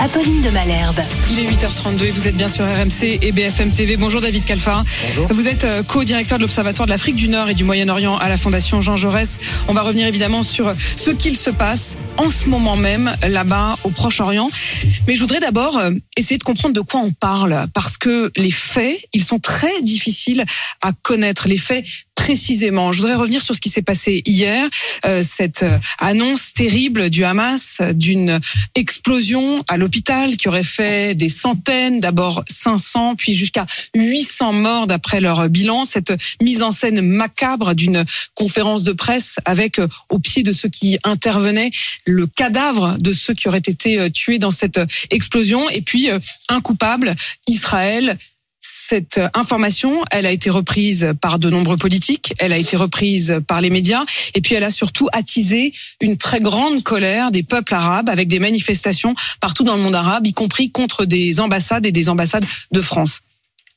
Apolline de Malherbe. Il est 8h32 et vous êtes bien sur RMC et BFM TV. Bonjour David Calfa. Bonjour. Vous êtes euh, co-directeur de l'Observatoire de l'Afrique du Nord et du Moyen-Orient à la Fondation Jean Jaurès. On va revenir évidemment sur ce qu'il se passe en ce moment même là-bas au Proche-Orient. Mais je voudrais d'abord euh, essayer de comprendre de quoi on parle parce que les faits, ils sont très difficiles à connaître. Les faits précisément. Je voudrais revenir sur ce qui s'est passé hier, euh, cette annonce terrible du Hamas d'une explosion à l'hôpital qui aurait fait des centaines, d'abord 500, puis jusqu'à 800 morts d'après leur bilan. Cette mise en scène macabre d'une conférence de presse avec euh, au pied de ceux qui intervenaient le cadavre de ceux qui auraient été euh, tués dans cette euh, explosion et puis un coupable, Israël, cette information, elle a été reprise par de nombreux politiques, elle a été reprise par les médias, et puis elle a surtout attisé une très grande colère des peuples arabes avec des manifestations partout dans le monde arabe, y compris contre des ambassades et des ambassades de France.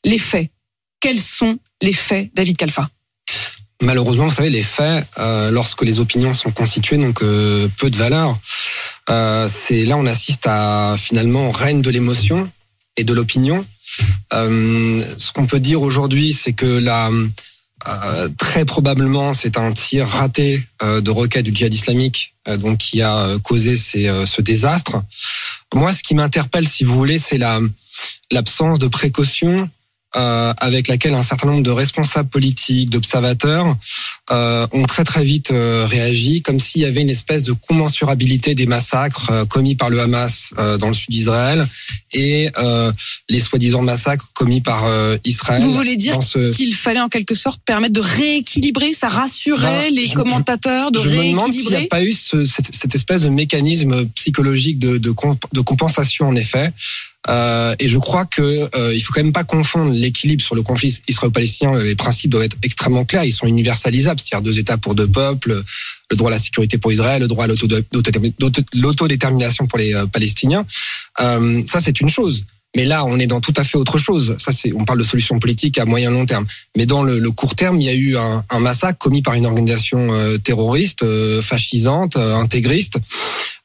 Les faits. Quels sont les faits, David Kalfa Malheureusement, vous savez, les faits, euh, lorsque les opinions sont constituées, donc euh, peu de valeur. Euh, c'est là on assiste à finalement règne de l'émotion et de l'opinion. Euh, ce qu'on peut dire aujourd'hui, c'est que là, euh, très probablement, c'est un tir raté euh, de roquette du djihad islamique, euh, donc qui a euh, causé ces, euh, ce désastre. Moi, ce qui m'interpelle, si vous voulez, c'est la l'absence de précaution euh, avec laquelle un certain nombre de responsables politiques, d'observateurs, euh, ont très très vite euh, réagi, comme s'il y avait une espèce de commensurabilité des massacres euh, commis par le Hamas euh, dans le sud d'Israël et euh, les soi-disant massacres commis par Israël. Vous voulez dire ce... qu'il fallait en quelque sorte permettre de rééquilibrer, ça rassurait Ben, les je- je- commentateurs de Je me demande s'il n'y a rééquilibrer pas eu ce- cette, cette espèce de mécanisme psychologique de, de, comp- de compensation en effet. Euh, et je crois que euh, il faut quand même pas confondre l'équilibre sur le conflit israélo-palestinien. Les principes doivent être extrêmement clairs. Ils sont universalisables, c'est-à-dire deux États pour deux peuples, le droit à la sécurité pour Israël, le droit à l'auto- l'auto- l'autodétermination pour les euh, Palestiniens. Euh, ça, c'est une chose. Mais là, on est dans tout à fait autre chose. Ça, c'est, on parle de solutions politiques à moyen long terme. Mais dans le, court terme, il y a eu un, un massacre commis par une organisation euh, terroriste, euh, fascisante, euh, intégriste,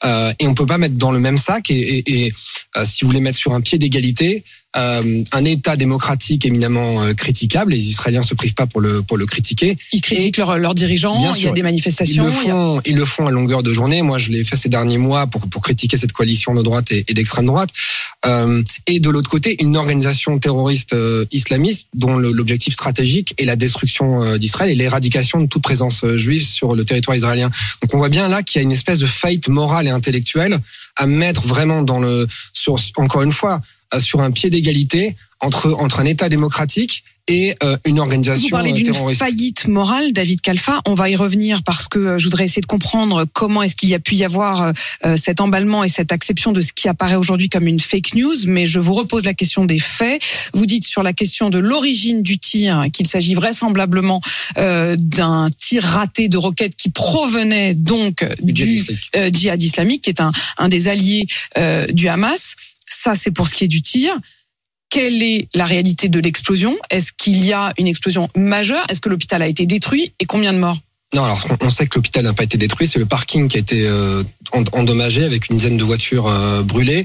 Euh, et on peut pas mettre dans le même sac. Et, et, et, euh, si vous voulez mettre sur un pied d'égalité euh, un État démocratique éminemment critiquable, les Israéliens se privent pas pour le pour le critiquer. Ils critiquent leurs dirigeants, il y a des Ils manifestations. le il y a- font, ils le font à longueur de journée. Moi, je l'ai fait ces derniers mois pour pour critiquer cette coalition de droite et, et d'extrême droite. Et de l'autre côté, une organisation terroriste islamiste dont le- l'objectif stratégique est la destruction d'Israël et l'éradication de toute présence juive sur le territoire israélien. Donc, on voit bien là qu'il y a une espèce de faillite morale et intellectuelle à mettre vraiment dans le sur encore une fois euh, sur un pied d'égalité entre entre un État démocratique et euh, une Vous organisation parlez euh, d'une faillite morale, David Kalfa. On va y revenir parce que euh, je voudrais essayer de comprendre comment est-ce qu'il y a pu y avoir euh, euh, cet emballement et cette acception de ce qui apparaît aujourd'hui comme une fake news. Mais je vous repose la question des faits. Vous dites sur la question de l'origine du tir qu'il s'agit vraisemblablement euh, d'un tir raté de roquette qui provenait donc Du du, djihad islamique. qui est un, un des alliés euh, du Hamas. Ça, c'est pour ce qui est du tir. Quelle est la réalité de l'explosion? Est-ce qu'il y a une explosion majeure? Est-ce que l'hôpital a été détruit? Et combien de morts? Non, alors on- sait que l'hôpital n'a pas été détruit, c'est le parking qui a été euh, en- endommagé avec une dizaine de voitures euh, brûlées.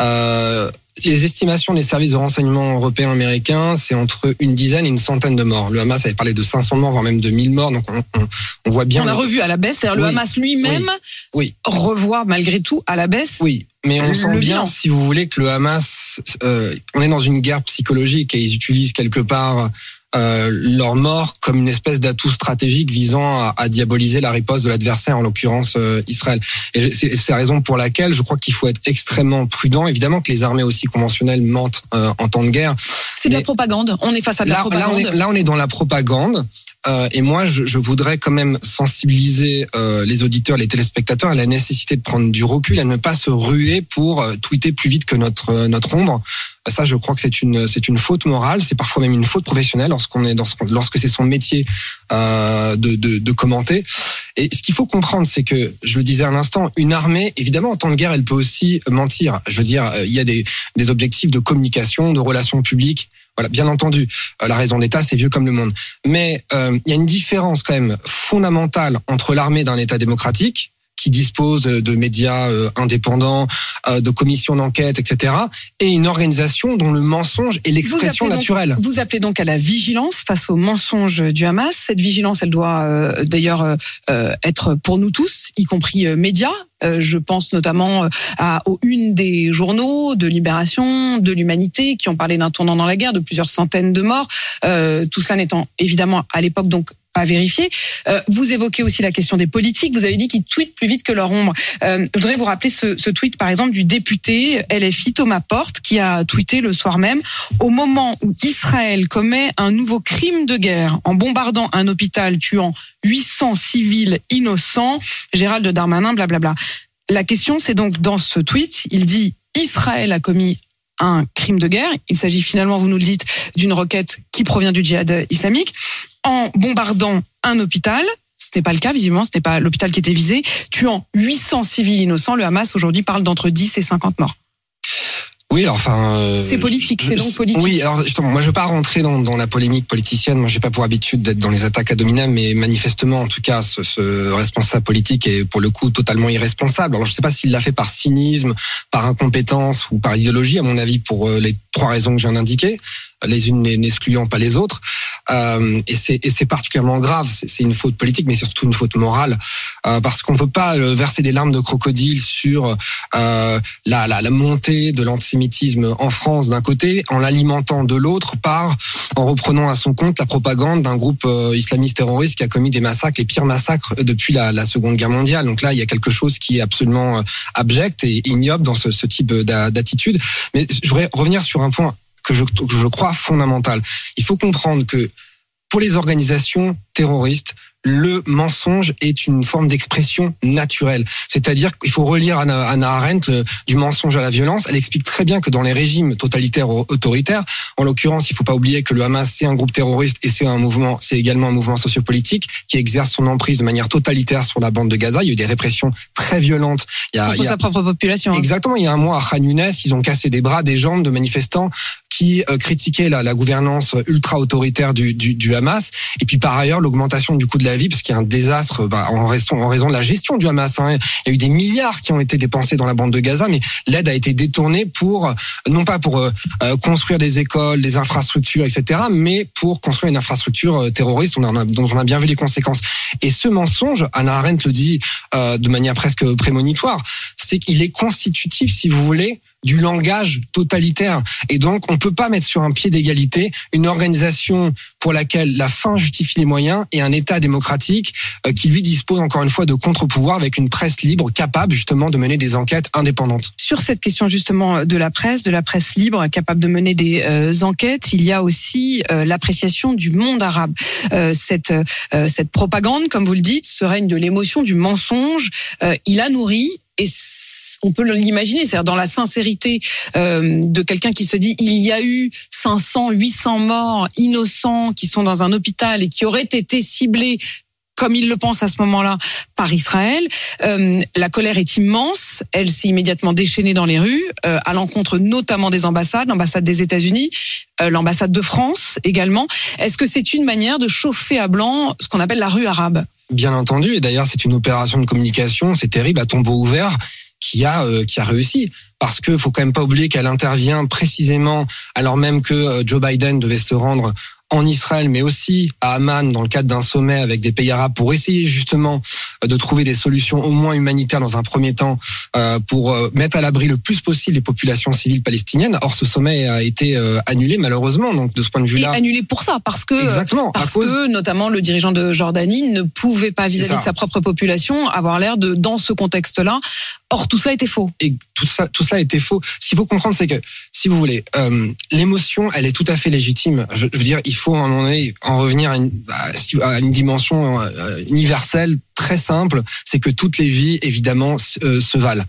Euh, les estimations des services de renseignement européens américains, c'est entre une dizaine et une centaine de morts. Le Hamas avait parlé de 500 morts, voire même de 1000 morts, donc on, on- on voit bien. On a revu à la baisse, c'est-à-dire le. Hamas lui-même Oui. revoit malgré tout à la baisse. Oui, mais on Le sent bien, bilan. si vous voulez, que le Hamas, euh, on est dans une guerre psychologique et ils utilisent quelque part euh, leur mort comme une espèce d'atout stratégique visant à, à diaboliser la riposte de l'adversaire, en l'occurrence euh, Israël. Et c'est la raison pour laquelle je crois qu'il faut être extrêmement prudent. Évidemment que les armées aussi conventionnelles mentent euh, en temps de guerre. C'est de la propagande. On est face à de la là, propagande. on est, là, on est dans la propagande. Euh, et moi, je, je, voudrais quand même sensibiliser euh, les auditeurs, les téléspectateurs à la nécessité de prendre du recul, à ne pas se ruer pour euh, tweeter plus vite que notre euh, notre ombre. Ça, je crois que c'est une c'est une faute morale, c'est parfois même une faute professionnelle lorsqu'on est dans lorsque c'est son métier euh, de, de, de commenter. Et ce qu'il faut comprendre, c'est que je le disais à l'instant, une armée, évidemment, en temps de guerre, elle peut aussi mentir. Je veux dire, il y a des des objectifs de communication, de relations publiques voilà, bien entendu, euh, la raison d'État, c'est vieux comme le monde. Mais euh, il y a une différence quand même fondamentale entre l'armée d'un État démocratique qui dispose de médias euh, indépendants, de commissions d'enquête, etc., et une organisation dont le mensonge est l'expression naturelle. vous appelez donc à la vigilance face au mensonge du Hamas. Cette vigilance, elle doit d'ailleurs être pour nous tous, y compris médias, euh, je pense notamment euh, à, aux une des journaux de Libération, de l'Humanité, qui ont parlé d'un tournant dans la guerre, de plusieurs centaines de morts. Euh, tout cela n'étant évidemment à l'époque donc pas vérifié. vous évoquez aussi la question des politiques. Vous avez dit qu'ils tweetent plus vite que leur ombre. je voudrais vous rappeler ce, ce, tweet, par exemple, du député LFI Thomas Porte, qui a tweeté le soir même, au moment où Israël commet un nouveau crime de guerre en bombardant un hôpital tuant 800 civils innocents, Gérald Darmanin, blablabla. La question, c'est donc dans ce tweet, il dit Israël a commis un crime de guerre. Il s'agit finalement, vous nous le dites, d'une requête qui provient du djihad islamique en bombardant un hôpital. Ce n'est pas le cas, visiblement, ce n'est pas l'hôpital qui était visé, tuant 800 civils innocents. Le Hamas aujourd'hui parle d'entre 10 et 50 morts. Oui, alors enfin. Euh, c'est politique, c'est donc politique. Oui, alors justement, moi je veux pas rentrer dans, dans la polémique politicienne. Moi, j'ai pas pour habitude d'être dans les attaques à dominem, mais manifestement, en tout cas, ce, ce, responsable politique est pour le coup totalement irresponsable. Alors je sais pas s'il l'a fait par cynisme, par incompétence ou par idéologie. À mon avis, pour euh, les trois raisons que je viens d'indiquer, les unes n'excluant pas les autres. Euh, et c'est particulièrement grave. C'est une faute politique, mais surtout une faute morale, euh, parce qu'on peut pas euh, verser des larmes de crocodile sur la, montée de l'antisémitisme en France d'un côté, en l'alimentant de l'autre par en reprenant à son compte la propagande d'un groupe islamiste terroriste qui a commis des massacres, les pires massacres depuis la, Seconde Guerre mondiale. Donc là, il y a quelque chose qui est absolument abject et ignoble dans ce type d'attitude. Mais je voudrais revenir sur un point que je, que je crois fondamental. Il faut comprendre que pour les organisations terroristes, le mensonge est une forme d'expression naturelle. C'est-à-dire qu'il faut relire Anna, Anna Arendt du mensonge à la violence. Elle explique très bien que dans les régimes totalitaires ou autoritaires, en l'occurrence, il faut pas oublier que le Hamas c'est un groupe terroriste et c'est un mouvement, c'est également un mouvement sociopolitique qui exerce son emprise de manière totalitaire sur la bande de Gaza. Il y a eu des répressions très violentes. Il y a, Contre sa propre population. Hein. Exactement. Il y a un mois à Khan Younes, ils ont cassé des bras, des jambes de manifestants qui euh, critiquaient la, la gouvernance ultra autoritaire du, du, du Hamas. Et puis par ailleurs, l'augmentation du coût de la vie, parce qu'il y a un désastre bah, en, raison, en raison de la gestion du Hamas. Hein. Il y a eu des milliards qui ont été dépensés dans la bande de Gaza, mais l'aide a été détournée pour, non pas pour euh, euh, construire des écoles, des infrastructures, etc., mais pour construire une infrastructure euh, terroriste dont on a bien vu les conséquences. Et ce mensonge, Anna Arendt le dit euh, de manière presque prémonitoire, c'est qu'il est constitutif, si vous voulez, du langage totalitaire. Et donc, on peut pas mettre sur un pied d'égalité une organisation pour laquelle la fin justifie les moyens et un État démocratique euh, qui lui dispose encore une fois de contre-pouvoir avec une presse libre capable justement de mener des enquêtes indépendantes. Sur cette question justement de la presse, de la presse libre capable de mener des euh, enquêtes, il y a aussi euh, l'appréciation du monde arabe. cette cette propagande, comme vous le dites, ce règne de l'émotion, du mensonge, il a nourri et on peut l'imaginer, c'est-à-dire dans la sincérité euh, de quelqu'un qui se dit il y a eu 500, 800 morts innocents qui sont dans un hôpital et qui auraient été ciblés comme il le pense à ce moment-là par Israël. Euh, la colère est immense. Elle s'est immédiatement déchaînée dans les rues, euh, à l'encontre notamment des ambassades, l'ambassade des États-Unis, euh, l'ambassade de France également. Est-ce que c'est une manière de chauffer à blanc ce qu'on appelle la rue arabe? Bien entendu, et d'ailleurs c'est une opération de communication, c'est terrible, à tombeau ouvert, qui a qui a réussi parce que faut quand même pas oublier qu'elle intervient précisément alors même que Joe Biden devait se rendre en Israël, mais aussi à Amman dans le cadre d'un sommet avec des pays arabes pour essayer justement euh, de trouver des solutions au moins humanitaires dans un premier temps euh, pour euh, mettre à l'abri le plus possible les populations civiles palestiniennes. Or, ce sommet a été annulé malheureusement. Donc, de ce point de vue-là, et annulé pour ça, parce que exactement parce que notamment le dirigeant de Jordanie ne pouvait pas vis-à-vis de sa propre population avoir l'air de dans ce contexte-là. Or, tout ça était faux. Et tout ça, cela était faux. Ce qu'il faut comprendre, c'est que, si vous voulez, euh, l'émotion, elle est tout à fait légitime. Je, veux dire, il faut à un en revenir à une, une dimension euh, universelle très simple, c'est que toutes les vies, évidemment, euh, se valent.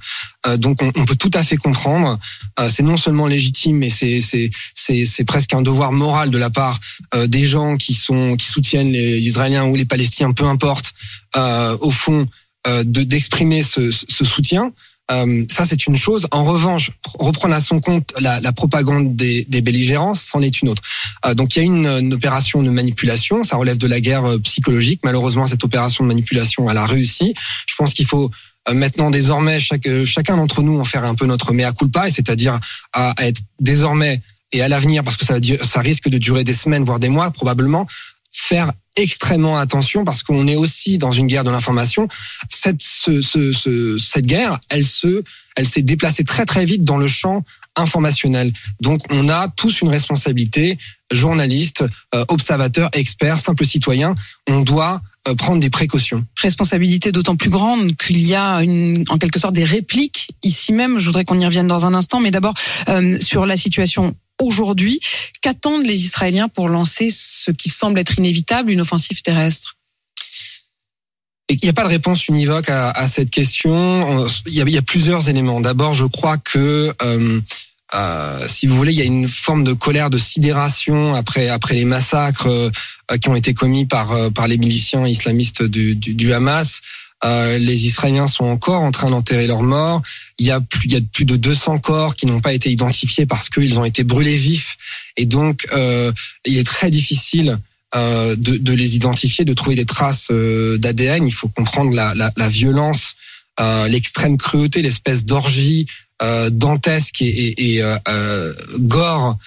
Donc, on, peut tout à fait comprendre. C'est non seulement légitime, mais c'est presque un devoir moral de la part des gens qui soutiennent les Israéliens ou les Palestiniens, peu importe. au fond, de d'exprimer ce soutien. Euh, ça, c'est une chose. En revanche, reprendre à son compte la, la propagande des, des belligérants, c'en est une autre. Euh, donc, il y a une, une opération de manipulation. Ça relève de la guerre euh, psychologique. Malheureusement, cette opération de manipulation, elle a réussi. Je pense qu'il faut euh, maintenant, désormais, chaque, chacun d'entre nous en faire un peu notre mea culpa, et c'est-à-dire à, à être désormais et à l'avenir, parce que ça, ça risque de durer des semaines, voire des mois, probablement, faire extrêmement attention parce qu'on est aussi dans une guerre de l'information. Cette, ce, ce, ce- cette guerre, elle se, elle s'est déplacée très très vite dans le champ informationnel. Donc, on a tous une responsabilité, journalistes, euh, observateurs, experts, simples citoyens. On doit euh, prendre des précautions. responsabilité d'autant plus grande qu'il y a en quelque sorte des répliques ici même. Je voudrais qu'on y revienne dans un instant, mais d'abord euh, sur la situation aujourd'hui. Qu'attendent les Israéliens pour lancer ce qui semble être inévitable, une offensive terrestre? Il n'y a pas de réponse univoque à, cette question. On- Il y, a, plusieurs éléments. D'abord, je crois que euh, euh, si vous voulez, il y a une forme de colère, de sidération après après les massacres euh, qui ont été commis par par les miliciens islamistes du Hamas. Euh, les Israéliens sont encore en train d'enterrer leurs morts. Il y a plus, il y a plus de 200 corps qui n'ont pas été identifiés parce qu'ils ont été brûlés vifs. Et donc, euh, il est très difficile euh, de, de les identifier, de trouver des traces euh, d'ADN. Il faut comprendre la, la, la violence, euh, l'extrême cruauté, l'espèce d'orgie euh, dantesque et, et, et euh, euh, gore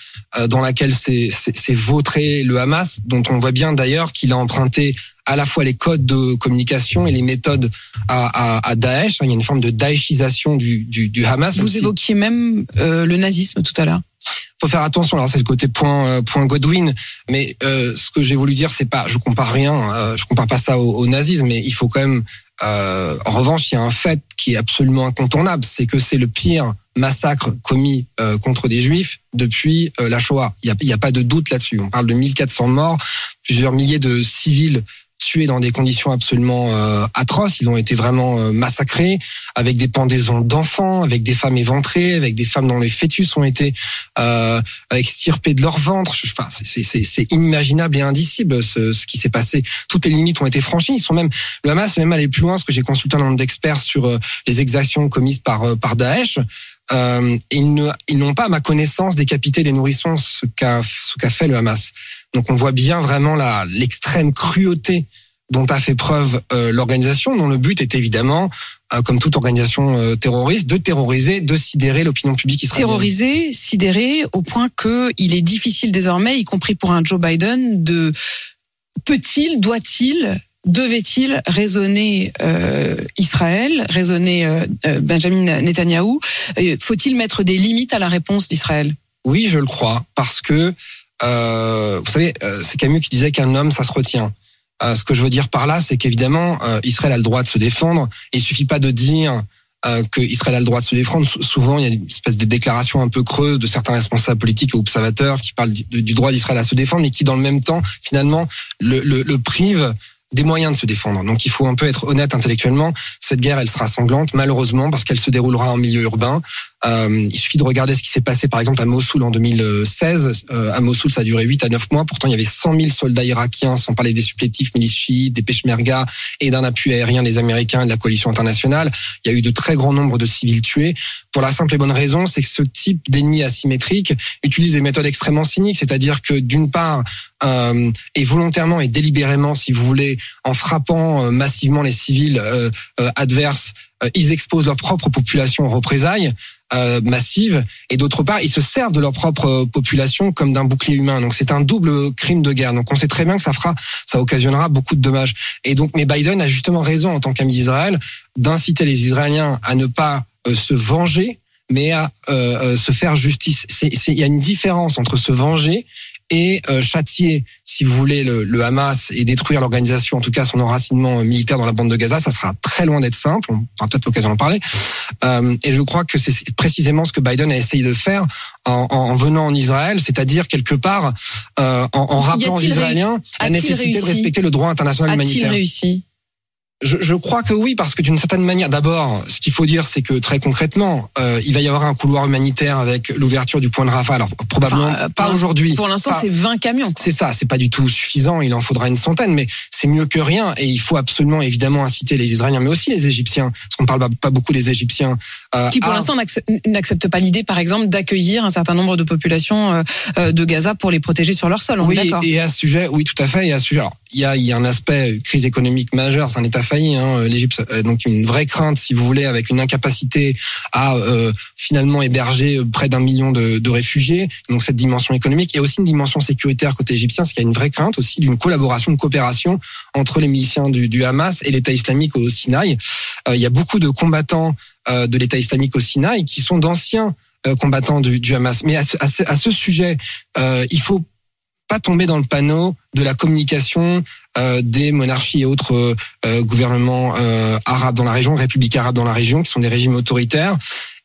dans laquelle s'est vautré le Hamas, dont on voit bien d'ailleurs qu'il a emprunté à la fois les codes de communication et les méthodes à, à, à Daesh. Il y a une forme de daeshisation du, du, du Hamas. Vous évoquiez même euh, le nazisme tout à l'heure. Faut faire attention. Alors c'est le côté point euh, point Godwin, mais euh, ce que j'ai voulu dire, c'est pas, je compare rien, euh, je compare pas ça au, nazisme, mais il faut quand même. euh, en revanche, il y a un fait qui est absolument incontournable, c'est que c'est le pire massacre commis euh, contre des juifs depuis euh, la Shoah. Il y a, a pas de doute là-dessus. On parle de 1400 morts, plusieurs milliers de civils tués dans des conditions absolument euh, atroces. Ils ont été vraiment euh, massacrés avec des pendaisons d'enfants, avec des femmes éventrées, avec des femmes dont les fœtus ont été euh, extirpés de leur ventre. Enfin, c'est- inimaginable et indicible ce, ce qui s'est passé. Toutes les limites ont été franchies. Ils sont même le Hamas est même allé plus loin, parce que j'ai consulté un nombre d'experts sur euh, les exactions commises par euh, par Daesh. Euh, ils ne ils n'ont pas, à ma connaissance, décapité des nourrissons, ce qu'a fait le Hamas. Donc on voit bien vraiment l'extrême cruauté dont a fait preuve euh, l'organisation, dont le but est évidemment, euh, comme toute organisation euh, terroriste, de terroriser, de sidérer l'opinion publique israélienne. Terrorisé, sidéré, au point que il est difficile désormais, y compris pour un Joe Biden, de peut-il, doit-il devait-il raisonner euh, Israël, raisonner euh, Benjamin Netanyahou Faut-il mettre des limites à la réponse d'Israël? Oui, je le crois, parce que euh, vous savez, euh, c'est Camus qui disait qu'un homme, ça se retient. Euh, ce que je veux dire par là, c'est qu'évidemment, euh, Israël a le droit de se défendre. Il suffit pas de dire euh, que Israël a le droit de se défendre. Sou- souvent, il y a une espèce de déclaration un peu creuse de certains responsables politiques et observateurs qui parlent du, droit d'Israël à se défendre, mais qui, dans le même temps, finalement, le, le, le privent des moyens de se défendre. Donc il faut un peu être honnête intellectuellement. Cette guerre, elle sera sanglante, malheureusement, parce qu'elle se déroulera en milieu urbain. Euh, il suffit de regarder ce qui s'est passé, par exemple, à Mossoul en 2016. Euh, à Mossoul, ça a duré 8 à 9 mois. Pourtant, il y avait 100 000 soldats irakiens, sans parler des supplétifs milices chiites, des peshmerga et d'un appui aérien des Américains et de la coalition internationale. Il y a eu de très grands nombres de civils tués. Pour la simple et bonne raison, c'est que ce type d'ennemi asymétrique utilise des méthodes extrêmement cyniques, c'est-à-dire que d'une part, euh, et volontairement et délibérément, si vous voulez, en frappant euh, massivement les civils euh, adverses, ils exposent leur propre population aux représailles massives, et d'autre part, ils se servent de leur propre population comme d'un bouclier humain. Donc c'est un double crime de guerre. Donc on sait très bien que ça fera, ça occasionnera beaucoup de dommages. Et donc, mais Biden a justement raison en tant qu'ami d'Israël d'inciter les Israéliens à ne pas se venger, mais à se faire justice. Il y a une différence entre se venger et euh, châtier, si vous voulez, le, le Hamas et détruire l'organisation, en tout cas son enracinement militaire dans la bande de Gaza, ça sera très loin d'être simple. On aura peut-être l'occasion d'en parler. Euh, et je crois que c'est précisément ce que Biden a essayé de faire en, en venant en Israël, c'est-à-dire quelque part euh, en, en rappelant aux a-t-il Israéliens la a-t-il nécessité de respecter le droit international A-t-il humanitaire. réussi Je, je crois que oui, parce que d'une certaine manière, d'abord, ce qu'il faut dire, c'est que très concrètement, euh, il va y avoir un couloir humanitaire avec l'ouverture du point de Rafah. Alors probablement Enfin, euh, pas aujourd'hui. Pour l'instant, c'est 20 camions. c'est ça, c'est pas du tout suffisant. Il en faudra une centaine, mais c'est mieux que rien. Et il faut absolument, évidemment, inciter les Israéliens, mais aussi les Égyptiens, parce qu'on parle pas- beaucoup des Égyptiens. euh, qui pour à- l'instant n'accep- n'acceptent pas l'idée, par exemple, d'accueillir un certain nombre de populations euh, euh, de Gaza pour les protéger sur leur sol. On est oui, d'accord. et à ce sujet, oui, tout à fait. Et à ce sujet, alors, il y a, il y a un aspect crise économique majeure. C'est un État failli. Hein, L'Égypte, euh, donc une vraie crainte, si vous voulez, avec une incapacité à euh, finalement héberger près d'un million de, réfugiés. Donc cette dimension économique et aussi une dimension sécuritaire côté égyptien, parce qu'il y a une vraie crainte aussi d'une collaboration, de coopération entre les miliciens du, Hamas et l'État islamique au Sinaï. Euh, il y a beaucoup de combattants euh, de l'État islamique au Sinaï qui sont d'anciens euh, combattants du, Hamas. Mais à ce, sujet, euh, il faut pas tomber dans le panneau de la communication euh, des monarchies et autres euh, euh, gouvernements euh, arabes dans la région, républiques arabes dans la région, qui sont des régimes autoritaires.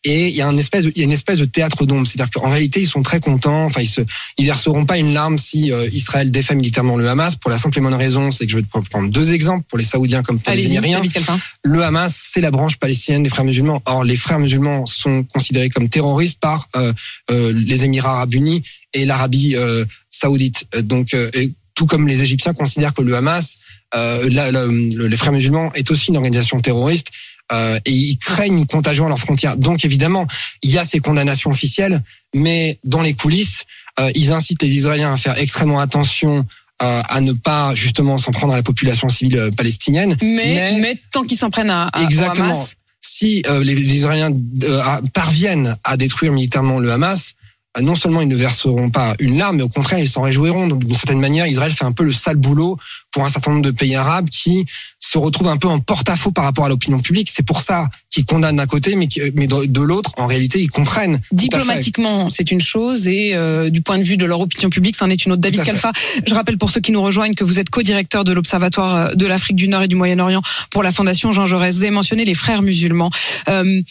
Et il y a une espèce il y a une espèce de théâtre d'ombre, c'est-à-dire qu'en réalité ils sont très contents. Enfin, ils se, ils verseront pas une larme si euh, Israël défait militairement le Hamas. Pour la simple et bonne raison, c'est que je vais te prendre deux exemples pour les Saoudiens comme pour les. David Calfin. Le Hamas, c'est la branche palestinienne des frères musulmans. Or, les frères musulmans sont considérés comme terroristes par euh, euh, les Émirats arabes unis et l'Arabie euh, saoudite. Euh, Donc, euh, tout comme les Égyptiens considèrent que le Hamas, euh, la- la- le- les frères musulmans, est aussi une organisation terroriste. euh, et ils craignent une contagion à leurs frontières. Donc évidemment, il y a ces condamnations officielles, mais dans les coulisses, euh, ils incitent les Israéliens à faire extrêmement attention euh, à ne pas justement s'en prendre à la population civile palestinienne. Mais, Mais- mais, tant qu'ils s'en prennent à, à au Exactement. Hamas, Si euh, les, les Israéliens euh, parviennent à détruire militairement le Hamas, non seulement ils ne verseront pas une larme, mais au contraire ils s'en réjouiront. Donc d'une certaine manière, Israël fait un peu le sale boulot pour un certain nombre de pays arabes qui se retrouvent un peu en porte-à-faux par rapport à l'opinion publique. C'est pour ça qu'ils condamnent d'un côté, mais, qui- mais de, de l'autre, en réalité, ils comprennent. diplomatiquement, c'est une chose et euh, du point de vue de leur opinion publique, c'en est une autre. David. Kalfa, je rappelle pour ceux qui nous rejoignent que vous êtes co-directeur de l'Observatoire euh, de l'Afrique du Nord et du Moyen-Orient pour la Fondation Jean Jaurès. Vous avez mentionné les frères musulmans. Euh,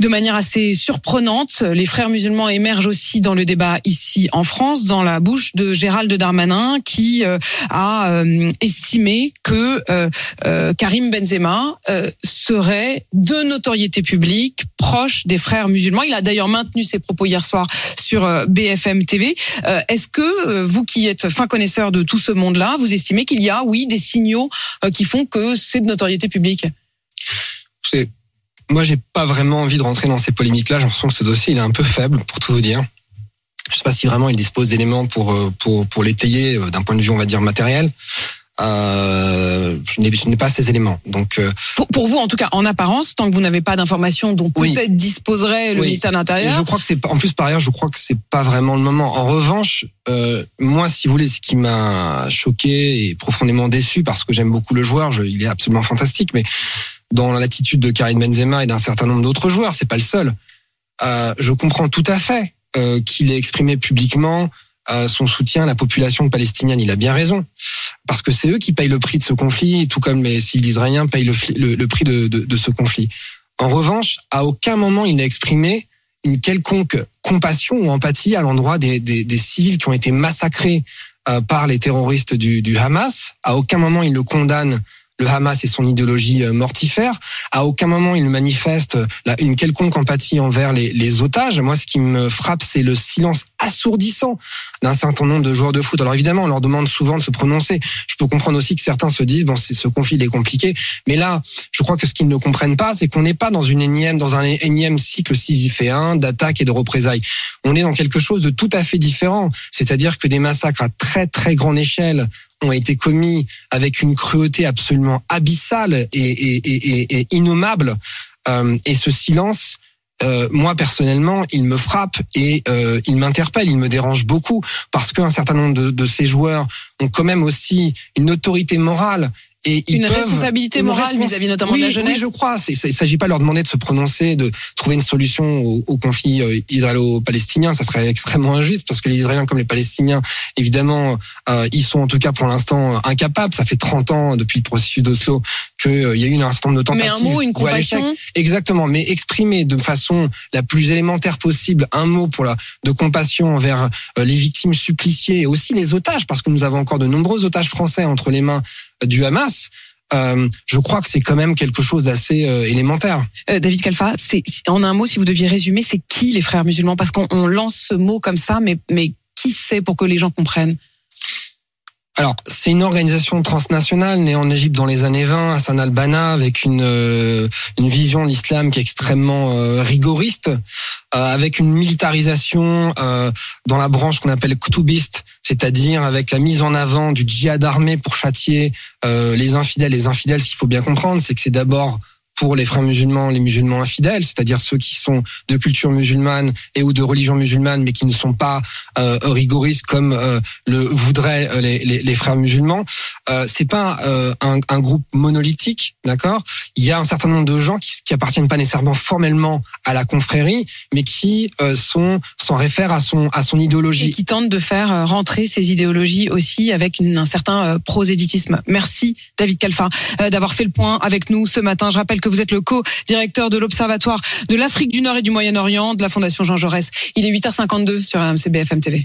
de manière assez surprenante, les frères musulmans émergent aussi dans le débat ici en France, dans la bouche de Gérald Darmanin, qui euh, a euh, estimé que euh, euh, Karim Benzema serait de notoriété publique, proche des frères musulmans. Il a d'ailleurs maintenu ses propos hier soir sur BFM TV. Est-ce que vous qui êtes fin connaisseur de tout ce monde-là, vous estimez qu'il y a, oui, des signaux qui font que c'est de notoriété publique? Moi, j'ai pas vraiment envie de rentrer dans ces polémiques-là. J'ai l'impression que ce dossier, il est un peu faible, pour tout vous dire. Je sais pas si vraiment il dispose d'éléments pour euh, pour pour l'étayer euh, d'un point de vue, on va dire matériel. Euh, je n'ai je n'ai pas ces éléments. Donc, euh, pour, pour vous, en tout cas, en apparence, tant que vous n'avez pas d'informations dont Oui. peut-être disposerait le Oui. ministère de l'Intérieur, je crois que c'est en plus par ailleurs, je crois que c'est pas vraiment le moment. En revanche, euh, moi, si vous voulez, ce qui m'a choqué et profondément déçu parce que j'aime beaucoup le joueur, je- il est absolument fantastique, mais dans l'attitude de Karim Benzema et d'un certain nombre d'autres joueurs, c'est pas le seul. Euh, je comprends tout à fait euh, qu'il ait exprimé publiquement euh, son soutien à la population palestinienne. Il a bien raison parce que c'est eux qui payent le prix de ce conflit, tout comme les civils israéliens payent le, prix de, ce conflit. En revanche, à aucun moment il n'a exprimé une quelconque compassion ou empathie à l'endroit des civils qui ont été massacrés euh, par les terroristes du, du Hamas. À aucun moment il le condamne le Hamas et son idéologie euh, mortifère. À aucun moment il manifeste euh, une quelconque empathie envers les, les otages. Moi, ce qui me frappe, c'est le silence assourdissant d'un certain nombre de joueurs de foot. Alors évidemment, on leur demande souvent de se prononcer. Je peux comprendre aussi que certains se disent bon, ce conflit il est compliqué, mais là, je crois que ce qu'ils ne comprennent pas, c'est qu'on n'est pas dans une énième, dans un énième cycle sisyphéen d'attaques et de représailles. On est dans quelque chose de tout à fait différent. C'est-à-dire que des massacres à très très grande échelle ont été commis avec une cruauté absolument abyssale et, et, et, et- et innommable. Euh, et ce silence, euh, moi personnellement, il me frappe et euh, il m'interpelle, il me dérange beaucoup parce qu'un certain nombre de, de ces joueurs ont quand même aussi une autorité morale Et ils Une peuvent- responsabilité morale respons- vis-à-vis notamment de la jeunesse. Oui, je crois. Il ne s'agit pas de leur demander de se prononcer, de trouver une solution au, au conflit euh, israélo-palestinien. Ça serait extrêmement injuste parce que les Israéliens comme les Palestiniens, évidemment, euh, ils sont en tout cas pour l'instant incapables. Ça fait 30 ans depuis le processus d'Oslo qu'il y a eu un certain nombre de Mais tentatives. un mot, une compassion. Exactement, mais exprimer de façon la plus élémentaire possible un mot pour la de compassion envers euh, les victimes suppliciées et aussi les otages, parce que nous avons encore de nombreux otages français entre les mains euh, du Hamas. euh, je crois que c'est quand même quelque chose d'assez euh, élémentaire. Euh, David Kalfa, c'est en un mot, si vous deviez résumer, c'est qui les frères musulmans? Parce qu'on on lance ce mot comme ça, mais mais qui c'est pour que les gens comprennent? Alors, c'est une organisation transnationale née en Égypte dans les années 20 à San Albana avec une euh, une vision de l'islam qui est extrêmement euh, rigoriste, euh, avec une militarisation euh, dans la branche qu'on appelle koutoubiste, c'est-à-dire avec la mise en avant du djihad armé pour châtier euh, les infidèles. Les infidèles, ce qu'il faut bien comprendre, c'est que c'est d'abord pour les frères musulmans, les musulmans infidèles, c'est-à-dire ceux qui sont de culture musulmane et ou de religion musulmane, mais qui ne sont pas euh, rigoristes comme euh, le voudraient euh, les, les, les frères musulmans. Euh, c'est pas euh, un, un groupe monolithique, d'accord? Il y a un certain nombre de gens qui, qui appartiennent pas nécessairement formellement à la confrérie, mais qui euh, sont s'en réfèrent à son à son et idéologie. qui tentent de faire rentrer ces idéologies aussi avec une- un certain prosélytisme. Merci David Kalfa euh, d'avoir fait le point avec nous ce matin. Je rappelle que vous êtes le co-directeur de l'Observatoire de l'Afrique du Nord et du Moyen-Orient de la Fondation Jean Jaurès. Il est 8h52 sur RMC BFM TV.